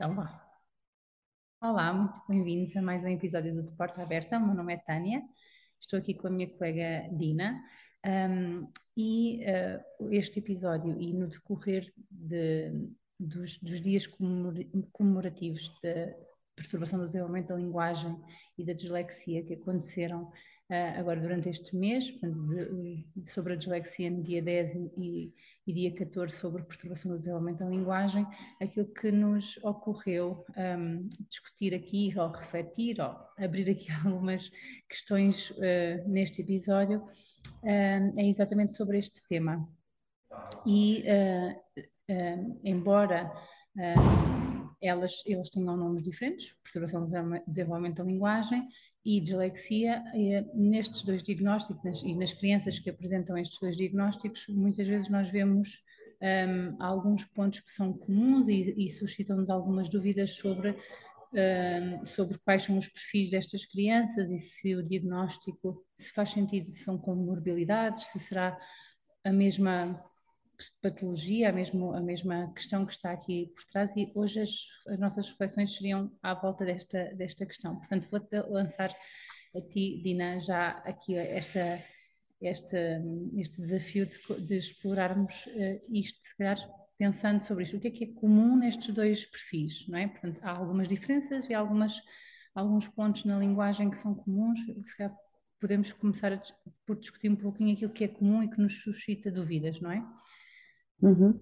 Então vá. Olá, muito bem-vindos a mais um episódio do De Porta Aberta. O meu nome é Tânia, estou aqui com a minha colega Dina. Um, e uh, este episódio, e no decorrer de, dos, dos, dias comemorativos da perturbação do desenvolvimento da linguagem e da dislexia que aconteceram agora durante este mês, sobre a dislexia no dia 10 e, e, dia 14 sobre perturbação do desenvolvimento da linguagem, aquilo que nos ocorreu um, discutir aqui, ou refletir, ou abrir aqui algumas questões uh, neste episódio, uh, é exatamente sobre este tema. E, embora elas, eles tenham nomes diferentes, perturbação do desenvolvimento da linguagem, e dislexia, e, nestes dois diagnósticos nas, e nas crianças que apresentam estes dois diagnósticos, muitas vezes nós vemos um, alguns pontos que são comuns e, e suscitam-nos algumas dúvidas sobre, um, sobre quais são os perfis destas crianças e se o diagnóstico, se faz sentido, se são comorbilidades, se será a mesma patologia, a, mesmo, a mesma questão que está aqui por trás e hoje as, as nossas reflexões seriam à volta desta, desta questão. Portanto, vou lançar a ti, Dina, já aqui esta, esta, este desafio de, de explorarmos uh, isto, se calhar pensando sobre isto. O que é que é comum nestes dois perfis, não é? Portanto, há algumas diferenças e algumas, alguns pontos na linguagem que são comuns, se calhar podemos começar a, por discutir um pouquinho aquilo que é comum e que nos suscita dúvidas, não é? Uhum.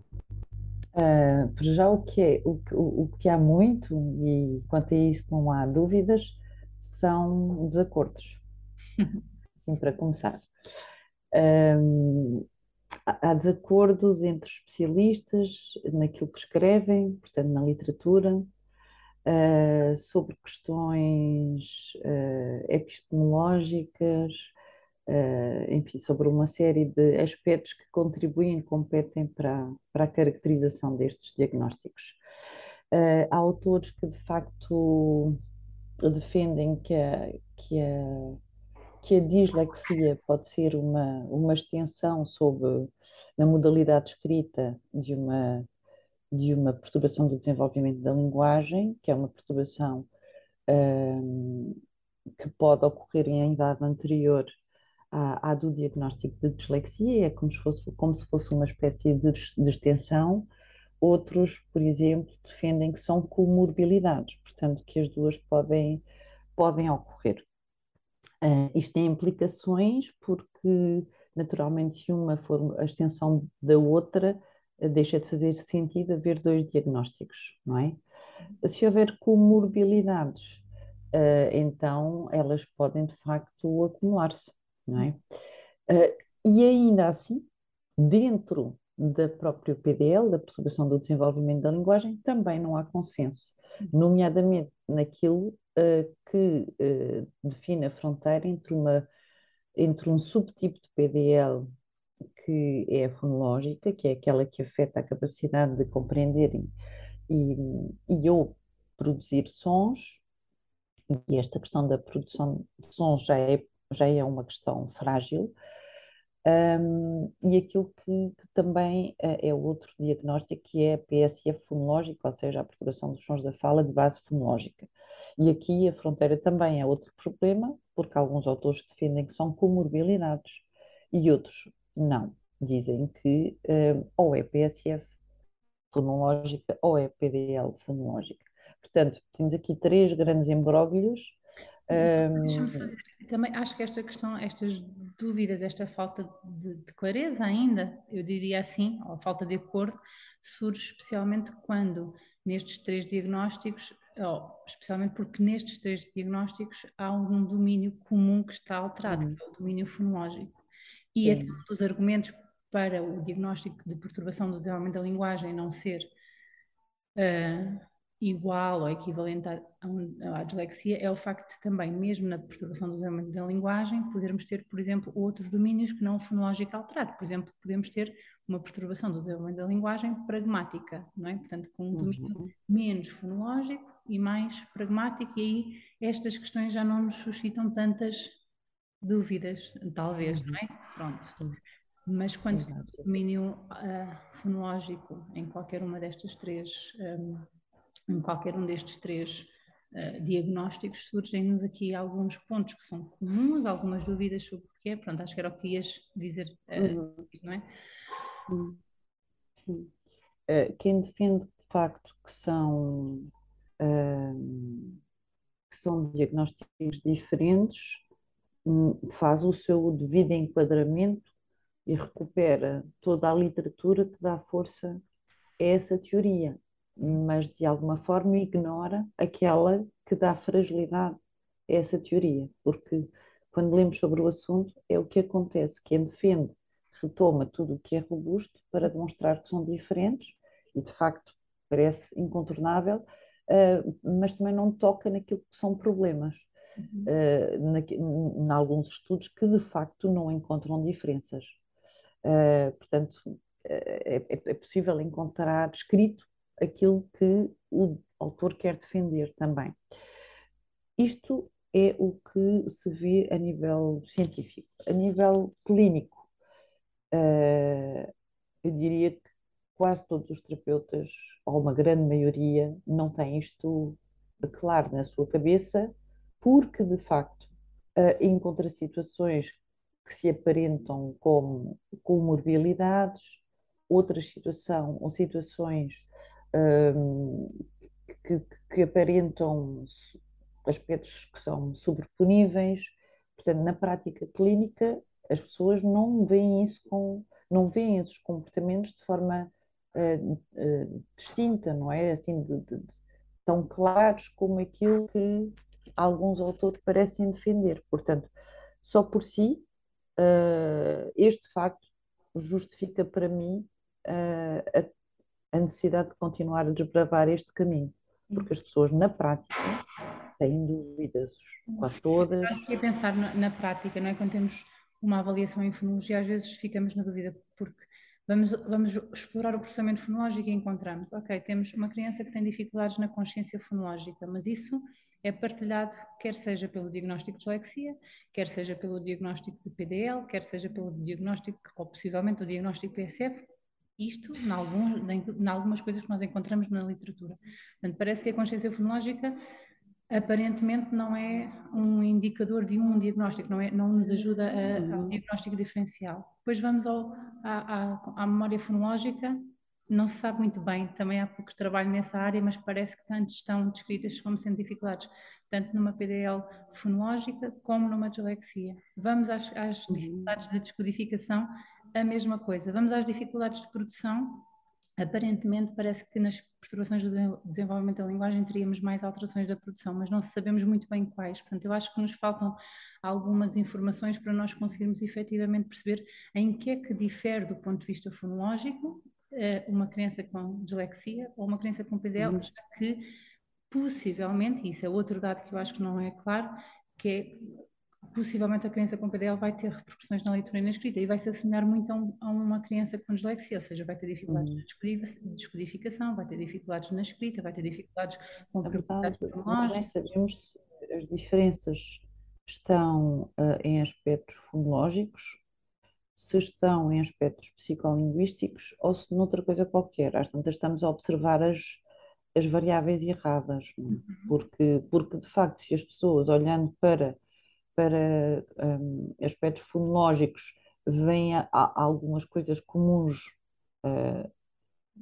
Uh, por já o que é, o, o, o que há muito, e quanto a isso não há dúvidas, são desacordos. Assim, para começar. Um, há desacordos entre especialistas naquilo que escrevem, portanto, na literatura, uh, sobre questões uh, epistemológicas, enfim, sobre uma série de aspectos que contribuem e competem para, para a caracterização destes diagnósticos. Uh, há autores que, de facto, defendem que a, que a, que a dislexia pode ser uma, uma extensão sobre a modalidade escrita de uma, de uma perturbação do desenvolvimento da linguagem, que é uma perturbação ah, que pode ocorrer em idade anterior à, à do diagnóstico de dislexia, é como se fosse, como se fosse uma espécie de, de extensão. Outros, por exemplo, defendem que são comorbilidades, portanto, que as duas podem, podem ocorrer. Uh, isto tem implicações porque, naturalmente, se uma for a extensão da outra, deixa de fazer sentido haver dois diagnósticos, não é? Se houver comorbilidades, uh, então elas podem de facto acumular-se não é? Uh, e ainda assim, dentro da própria PDL, da perturbação do desenvolvimento da linguagem, também não há consenso, nomeadamente naquilo uh, que uh, define a fronteira entre, uma, entre um subtipo de PDL que é a fonológica, que é aquela que afeta a capacidade de compreender e, e, e ou produzir sons, e esta questão da produção de sons já é já é uma questão frágil. Um, e aquilo que, que também uh, é outro diagnóstico que é a PSF fonológica, ou seja, a perturbação dos sons da fala de base fonológica. E aqui a fronteira também é outro problema, porque alguns autores defendem que são comorbilidades e outros não. Dizem que uh, ou é PSF fonológica ou é PDL fonológica. Portanto, temos aqui três grandes embróglios Deixa-me só dizer, também acho que esta questão, estas dúvidas, esta falta de, de, clareza ainda, eu diria assim, ou falta de acordo, surge especialmente quando nestes três diagnósticos, ou especialmente porque nestes três diagnósticos há um domínio comum que está alterado, uhum. que é o domínio fonológico. E é um dos argumentos para o diagnóstico de perturbação do desenvolvimento da linguagem não ser uh, igual ou equivalente à, à, dislexia é o facto de também, mesmo na perturbação do desenvolvimento da linguagem, podermos ter, por exemplo, outros domínios que não o fonológico alterado. Por exemplo, podemos ter uma perturbação do desenvolvimento da linguagem pragmática, não é? Portanto, com um domínio uhum. menos fonológico e mais pragmático, e aí estas questões já não nos suscitam tantas dúvidas, talvez, não é? Pronto. Mas quando temos domínio uh, fonológico em qualquer uma destas três um, em qualquer um destes três uh, diagnósticos, surgem-nos aqui alguns pontos que são comuns, algumas dúvidas sobre o que é. Pronto, acho que era o que ias dizer, uh, uhum. não é? Sim. Uh, quem defende de facto que são, que são diagnósticos diferentes um, faz o seu devido enquadramento e recupera toda a literatura que dá força a essa teoria mas de alguma forma ignora aquela que dá fragilidade a essa teoria, porque quando lemos sobre o assunto é o que acontece, quem defende retoma tudo o que é robusto para demonstrar que são diferentes e de facto parece incontornável, uh, mas também não toca naquilo que são problemas. Uh, em alguns estudos que de facto não encontram diferenças. Uh, portanto, é, é, é, possível encontrar escrito aquilo que o autor quer defender também. Isto é o que se vê a nível científico. A nível clínico, uh, eu diria que quase todos os terapeutas, ou uma grande maioria, não têm isto claro na sua cabeça, porque de facto uh, encontra situações que se aparentam como comorbilidades, outras situação, ou situações que, que aparentam aspectos que são sobreponíveis. Portanto, na prática clínica, as pessoas não veem isso com, não veem esses comportamentos de forma uh, uh, distinta, não é? Assim, de, de, de, tão claros como aquilo que alguns autores parecem defender. Portanto, só por si, uh, este facto justifica para mim a a necessidade de continuar a desbravar este caminho, porque as pessoas na prática têm dúvidas, quase todas. Eu aqui a pensar na, na, prática, não é? Quando temos uma avaliação em fonologia, às vezes ficamos na dúvida, porque vamos, vamos explorar o processamento fonológico e encontramos, ok, temos uma criança que tem dificuldades na consciência fonológica, mas isso é partilhado quer seja pelo diagnóstico de dislexia, quer seja pelo diagnóstico de PDL, quer seja pelo diagnóstico, ou possivelmente o diagnóstico PSF, isto em, algum, em, algumas coisas que nós encontramos na literatura. Portanto, parece que a consciência fonológica aparentemente não é um indicador de um diagnóstico, não, é, não nos ajuda a, ao uhum. diagnóstico diferencial. Depois vamos ao, à, à, à, memória fonológica, não se sabe muito bem, também há pouco trabalho nessa área, mas parece que tanto estão descritas como sendo dificuldades, tanto numa PDL fonológica como numa dislexia. Vamos às, às uhum. dificuldades de descodificação, a mesma coisa. Vamos às dificuldades de produção. Aparentemente, parece que nas perturbações do desenvolvimento da linguagem teríamos mais alterações da produção, mas não sabemos muito bem quais. Portanto, eu acho que nos faltam algumas informações para nós conseguirmos efetivamente perceber em que é que difere do ponto de vista fonológico eh, uma criança com dislexia ou uma criança com PDL, uhum. já que possivelmente, e isso é outro dado que eu acho que não é claro, que é possivelmente a criança com PDL vai ter repercussões na leitura e na escrita e vai se assemelhar muito a, um, a uma criança com dislexia, ou seja, vai ter dificuldades uhum. na descodificação, vai ter dificuldades na escrita, vai ter dificuldades com a verdade, nós nem sabemos se as diferenças estão uh, em aspectos fonológicos, se estão em aspectos psicolinguísticos ou se noutra coisa qualquer. Às tantas estamos a observar as, as variáveis erradas, é? uhum. porque, porque de facto se as pessoas olhando para para um, aspectos fonológicos vêm algumas coisas comuns uh,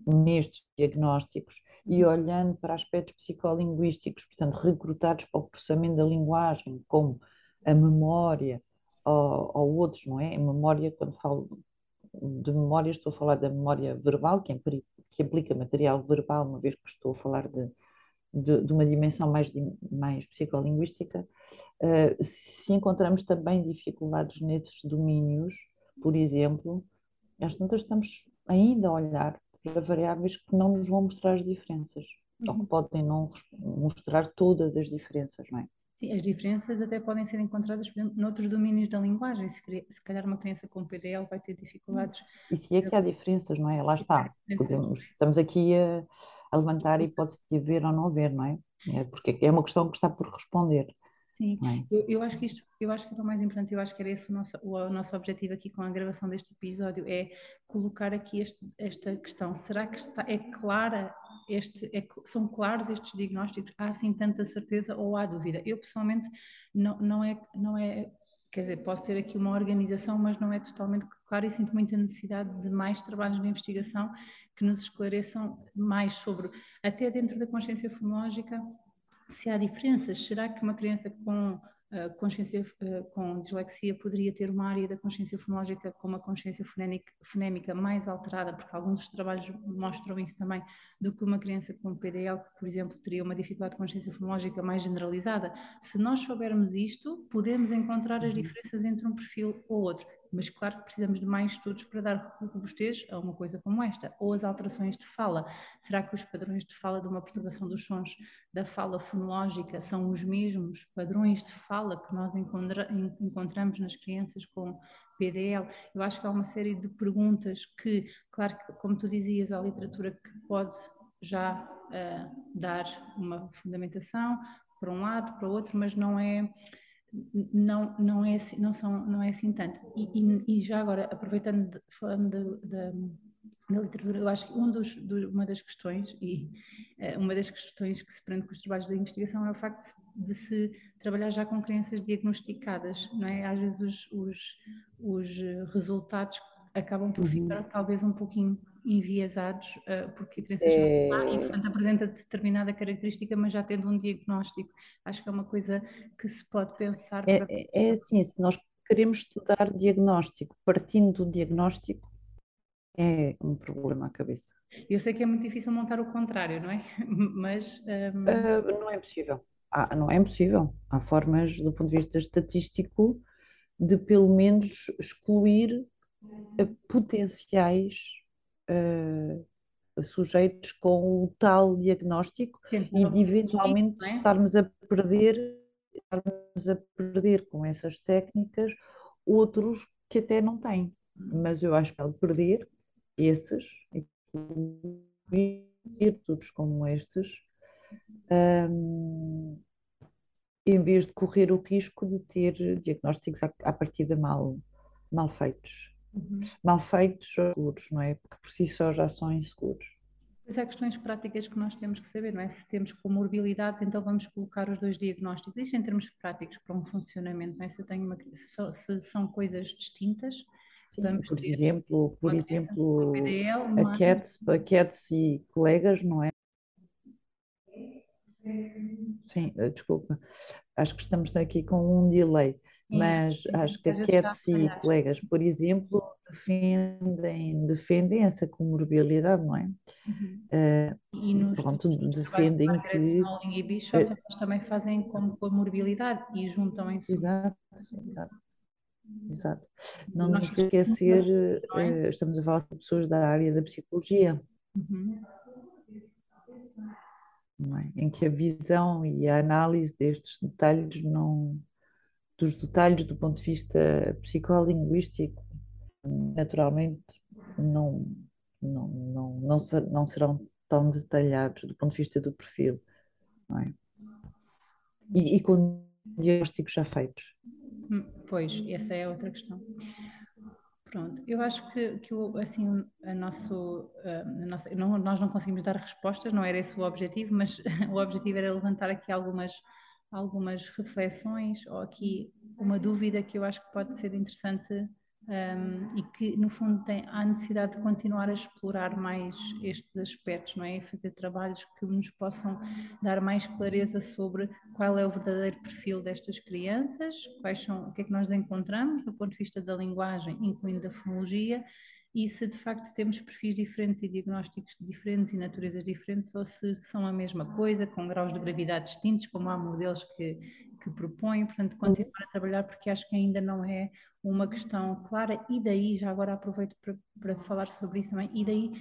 nestes diagnósticos e uhum. olhando para aspectos psicolinguísticos, portanto, recrutados para o processamento da linguagem, como a memória ou, ou outros, não é? A memória, quando falo de memória, estou a falar da memória verbal, que, que implica material verbal, uma vez que estou a falar de de, de uma dimensão mais, mais psicolinguística, uh, se encontramos também dificuldades nesses domínios, por exemplo, às tantas estamos ainda a olhar para variáveis que não nos vão mostrar as diferenças, uhum. ou que podem não mostrar todas as diferenças, não é? Sim, as diferenças até podem ser encontradas, por exemplo, noutros domínios da linguagem. Se, se calhar uma criança com PDL vai ter dificuldades. E se é que há diferenças, não é? Lá está. Podemos, estamos aqui a, a levantar a hipótese de haver ou não haver, não é? é? Porque é uma questão que está por responder. Sim, é? eu, eu, acho que isto, eu acho que é o mais importante, eu acho que era esse o nosso, o, o nosso objetivo aqui com a gravação deste episódio, é colocar aqui este, esta questão. Será que está, é clara este, é, são claros estes diagnósticos? Há assim tanta certeza ou há dúvida? Eu pessoalmente não, não, é, não é quer dizer, posso ter aqui uma organização, mas não é totalmente claro e sinto muita necessidade de mais trabalhos de investigação que nos esclareçam mais sobre, até dentro da consciência fonológica, se há diferenças. Será que uma criança com consciência uh, com dislexia poderia ter uma área da consciência fonológica com uma consciência fonémica, fonémica mais alterada, porque alguns dos trabalhos mostram isso também, do que uma criança com PDL, que, por exemplo, teria uma dificuldade de consciência fonológica mais generalizada. Se nós soubermos isto, podemos encontrar as uhum. diferenças entre um perfil ou outro mas claro que precisamos de mais estudos para dar robustez a uma coisa como esta. Ou as alterações de fala. Será que os padrões de fala de uma perturbação dos sons da fala fonológica são os mesmos padrões de fala que nós encontra encontramos nas crianças com PDL? Eu acho que há uma série de perguntas que, claro que, como tu dizias, há literatura que pode já uh, dar uma fundamentação para um lado, para o outro, mas não é não, não, é, assim, não, são, não é assim tanto. E, e, e já agora, aproveitando, de, falando da literatura, eu acho que um dos, do, uma das questões, e uh, uma das questões que se prende com os trabalhos da investigação é o facto de, de se trabalhar já com crianças diagnosticadas, não é? Às vezes os, os, os resultados acabam por uhum. ficar talvez um pouquinho enviesados, uh, porque a criança é... já está e, portanto, apresenta determinada característica, mas já tendo um diagnóstico. Acho que é uma coisa que se pode pensar. É, para... é, é assim, se nós queremos estudar diagnóstico, partindo do diagnóstico, é um problema à cabeça. Eu sei que é muito difícil montar o contrário, não é? Mas. Um... Uh, não é possível. Ah, não é impossível. Há formas, do ponto de vista estatístico, de pelo menos excluir uh, potenciais uh, sujeitos com o tal diagnóstico Sim, e de eventualmente é? estarmos a perder estarmos a perder com essas técnicas outros que até não têm. Hum. Mas eu acho que ao perder esses, virtudes como estes, um, em vez de correr o risco de ter diagnósticos à, à partida mal, mal feitos uhum. mal feitos seguros, não é? Porque por si só já são inseguros. Pois há questões práticas que nós temos que saber, não é? Se temos comorbilidades, então vamos colocar os dois diagnósticos. Isto em termos práticos para um funcionamento, não é? Se, eu tenho uma, se, são coisas distintas, Sim, vamos por exemplo, por exemplo, PDL, a, Cats, a Cats e colegas, não é? Sim, eh, desculpa. Acho que estamos aqui com um delay mas sim, acho que a Ketsi e colegas, por exemplo, defendem, defendem essa comorbilidade, não é? Uhum. Uh, e nos pronto, defendem que... e Bishop, uh, eles também fazem como comorbilidade e juntam em Exato, exato. Exato. Não nos esquecer, não é? uh, estamos a falar de pessoas da área da psicologia. Uhum. É? Em que a visão e a análise destes detalhes não, dos detalhes do ponto de vista psicolinguístico, naturalmente não, não, não, não, não serão tão detalhados do ponto de vista do perfil, é? E, e com diagnósticos já feitos. Hum, pois, essa é outra questão. Pronto, eu acho que, que assim, a nosso, a nossa, não, nós não conseguimos dar respostas, não era esse o objetivo, mas o objetivo era levantar aqui algumas algumas reflexões ou aqui uma dúvida que eu acho que pode ser interessante um, e que no fundo tem a necessidade de continuar a explorar mais estes aspectos, não é? E fazer trabalhos que nos possam dar mais clareza sobre qual é o verdadeiro perfil destas crianças, quais são, o que é que nós encontramos do ponto de vista da linguagem, incluindo da fonologia, e se de facto temos perfis diferentes e diagnósticos diferentes e naturezas diferentes ou se são a mesma coisa, com graus de gravidade distintos, como há modelos que, que propõem. Portanto, continuar a trabalhar porque acho que ainda não é uma questão clara. E daí, já agora aproveito para, para falar sobre isso também, e daí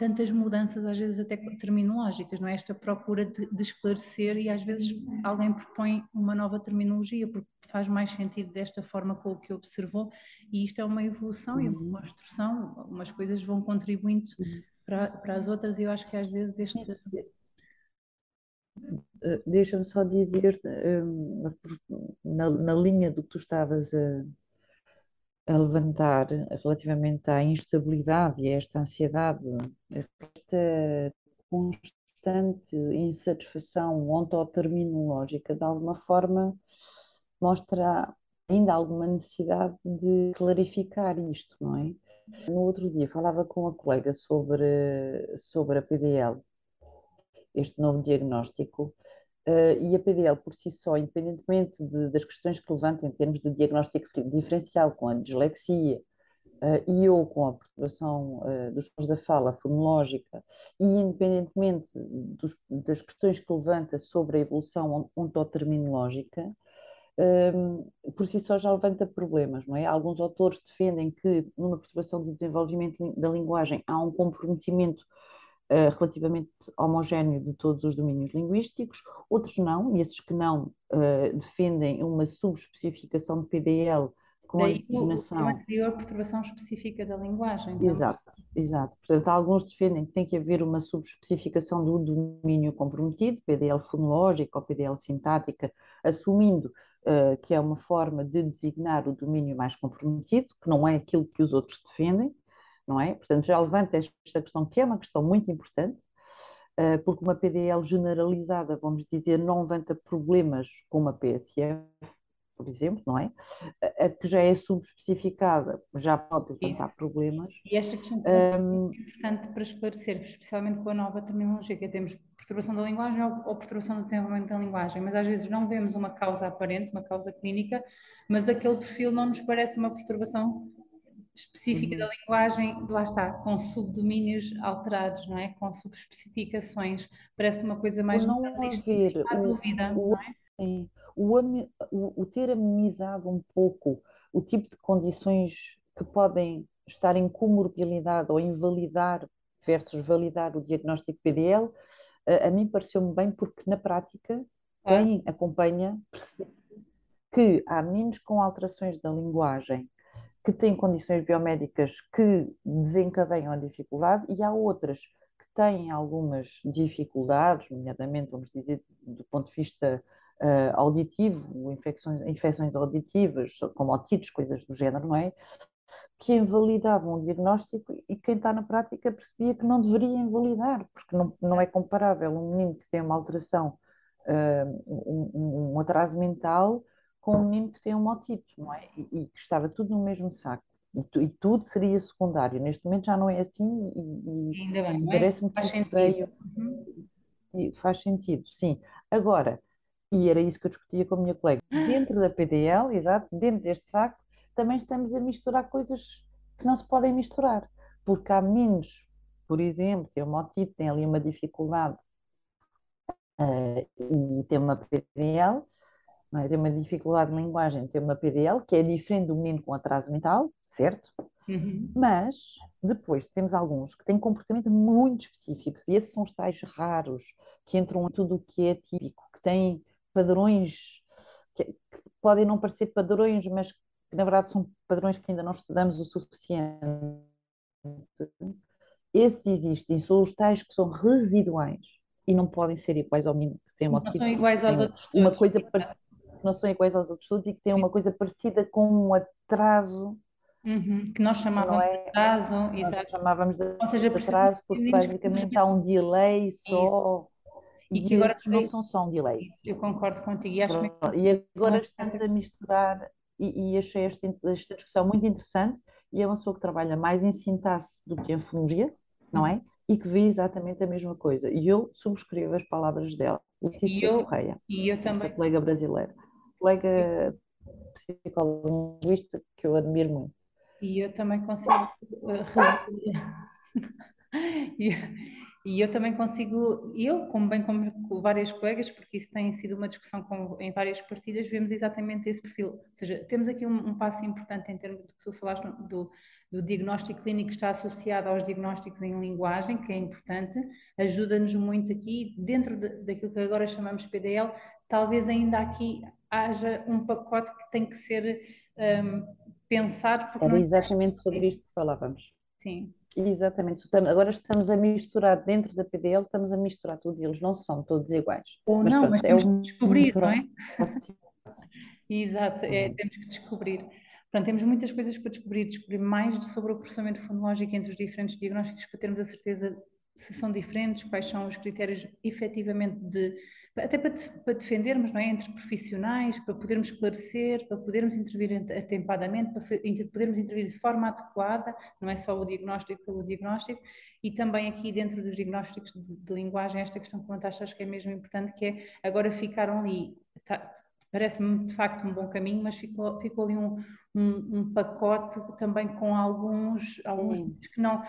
tantas mudanças, às vezes até terminológicas, não é? Esta procura de, de, esclarecer e às vezes alguém propõe uma nova terminologia porque faz mais sentido desta forma com o que observou e isto é uma evolução e uma uhum. construção, umas coisas vão contribuindo uhum. para, para as outras e eu acho que às vezes este... Eh, deixa-me só dizer, eh, na, na linha do que tu estavas a a levantar relativamente à instabilidade e a esta ansiedade, esta constante insatisfação ontoterminológica, de alguma forma, mostra ainda alguma necessidade de clarificar isto, não é? No outro dia falava com uma colega sobre, sobre a PDL, este novo diagnóstico, e a PDL por si só, independentemente de, das questões que levanta em termos de diagnóstico diferencial com a dislexia, Uh, e ou com a perturbação uh, dos sons da fala fonológica, e independentemente dos, das questões que levanta sobre a evolução ontoterminológica, um, por si só já levanta problemas, não é? Alguns autores defendem que numa perturbação do desenvolvimento da linguagem há um comprometimento uh, relativamente homogéneo de todos os domínios linguísticos, outros não, e esses que não uh, defendem uma subespecificação de PDL com Daí, a designação. Uma anterior perturbação específica da linguagem. Então. Exato, exato. Portanto, alguns defendem que tem que haver uma subespecificação do domínio comprometido, PDL fonológica ou PDL sintática, assumindo uh, que é uma forma de designar o domínio mais comprometido, que não é aquilo que os outros defendem, não é? Portanto, já levanta esta questão, que é uma questão muito importante, uh, porque uma PDL generalizada, vamos dizer, não levanta problemas com uma PSF, por exemplo, não é? A, que já é subespecificada já pode levantar Isso. problemas. E esta questão é um, importante para esclarecer, especialmente com a nova terminologia, que é temos perturbação da linguagem ou, ou perturbação do desenvolvimento da linguagem, mas às vezes não vemos uma causa aparente, uma causa clínica, mas aquele perfil não nos parece uma perturbação específica uhum. da linguagem, lá está, com subdomínios alterados, não é? Com subespecificações, parece uma coisa mais... não haver a dúvida, o, não é? Sim o, o, o ter amenizado um pouco o tipo de condições que podem estar em comorbilidade ou invalidar versus validar o diagnóstico PDL, a, a mim pareceu-me bem porque na prática quem acompanha percebe que há meninos com alterações da linguagem que têm condições biomédicas que desencadeiam a dificuldade e há outras que têm algumas dificuldades, nomeadamente, vamos dizer, do ponto de vista uh, auditivo, infecções, infecções auditivas, como otites, coisas do género, não é? Que invalidavam o diagnóstico e quem está na prática percebia que não deveria invalidar, porque não, não é comparável um menino que tem uma alteração, uh, um, um, atraso mental, com um menino que tem uma otite, não é? E, que estava tudo no mesmo saco. E, e, tudo seria secundário. Neste momento já não é assim e, e, e parece-me que isso veio. Uhum. faz sentido, sim. Agora, e era isso que eu discutia com a minha colega. Dentro da PDL, exato, dentro deste saco, também estamos a misturar coisas que não se podem misturar. Porque há meninos, por exemplo, têm uma otite, têm ali uma dificuldade uh, e têm uma PDL, não é? tem uma dificuldade de linguagem, tem uma PDL, que é diferente do menino com atraso mental, certo? Uhum. Mas depois temos alguns que têm comportamento muito específicos, e esses são os tais raros, que entram em tudo o que é típico, que têm padrões que, que, podem não parecer padrões, mas que na verdade são padrões que ainda não estudamos o suficiente. Esses existem, são os tais que são residuais e não podem ser iguais ao mínimo que tem uma Não são iguais aos outros uma coisa não são iguais aos outros todos e que têm uma coisa parecida com um atraso Uhum, que nós chamávamos é, de atraso, nós exato. chamávamos de, seja, de atraso porque basicamente há um delay só e, que agora não são só um delay. Eu concordo contigo e acho E agora estamos a misturar e, e achei esta, esta, discussão muito interessante e é uma pessoa que trabalha mais em sintaxe do que em fonologia, não é? E que vê exatamente a mesma coisa. E eu subscrevo as palavras dela, Letícia eu, Correia, e eu também. colega brasileira, colega psicóloga que eu admiro muito. E eu também consigo uh, e, e eu também consigo, eu, como bem como várias colegas, porque isso tem sido uma discussão com, em várias partilhas, vemos exatamente esse perfil. Ou seja, temos aqui um, um passo importante em termos do que tu falaste do, do diagnóstico clínico que está associado aos diagnósticos em linguagem, que é importante, ajuda-nos muito aqui, dentro de, daquilo que agora chamamos PDL, talvez ainda aqui haja um pacote que tem que ser um, pensado. Era exatamente sobre isto que falávamos. Sim. Exatamente. Agora estamos a misturar dentro da PDL, estamos a misturar tudo e eles não são todos iguais. Ou mas, não, pronto, mas é temos é um... que descobrir, não é? Exato, é, uhum. temos que descobrir. Portanto, temos muitas coisas para descobrir, descobrir mais sobre o processamento fonológico entre os diferentes diagnósticos para termos a certeza se são diferentes, quais são os critérios efetivamente de até para, para, defendermos não é, entre profissionais, para podermos esclarecer, para podermos intervir atempadamente, para podermos intervir de forma adequada, não é só o diagnóstico pelo diagnóstico, e também aqui dentro dos diagnósticos de, de linguagem, esta questão que comentaste acho que é mesmo importante, que é agora ficaram ali, tá, parece-me de facto um bom caminho, mas ficou, ficou ali um, um, um pacote também com alguns, alguns que não,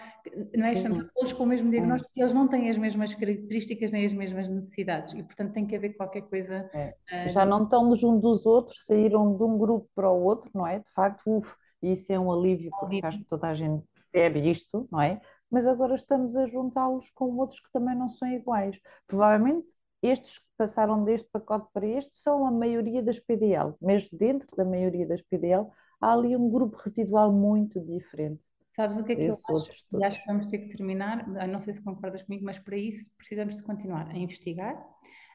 não é, estamos todos com o mesmo diagnóstico e eles não têm as mesmas características nem as mesmas necessidades e portanto tem que haver qualquer coisa. É. Uh, Já não estão nos um dos outros, saíram de um grupo para o outro, não é? De facto, uf, isso é um alívio, porque acho que toda a gente percebe isto, não é? Mas agora estamos a juntá-los com outros que também não são iguais. Provavelmente estes que passaram deste pacote para este são a maioria das PDL, mas dentro da maioria das PDL há ali um grupo residual muito diferente. Sabes o que é que eu acho? E acho que vamos ter que terminar, não sei se concordas comigo, mas para isso precisamos de continuar a investigar,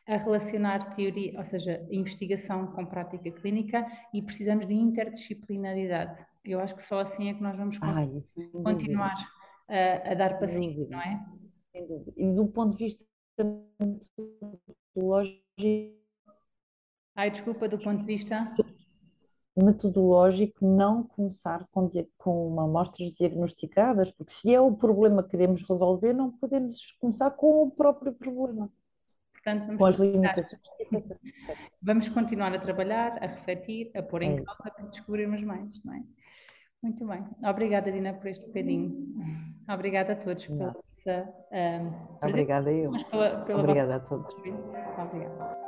a relacionar teoria, ou seja, investigação com prática clínica e precisamos de interdisciplinaridade. Eu acho que só assim é que nós vamos conseguir ah, continuar a, a, dar passinho, não é? Sem dúvida. E do ponto de vista metodológico. Ai, desculpa, do ponto de vista metodológico não começar com, com amostras diagnosticadas, porque se é o problema que queremos resolver, não podemos começar com o próprio problema. Portanto, com as limitações. Vamos continuar a trabalhar, a refletir, a pôr em é causa para descobrirmos mais, não é? Muito bem. Obrigada, Dina, por este bocadinho. Obrigada a todos pela um, Obrigada eu. Pela, pela Obrigada a todos. Obrigada.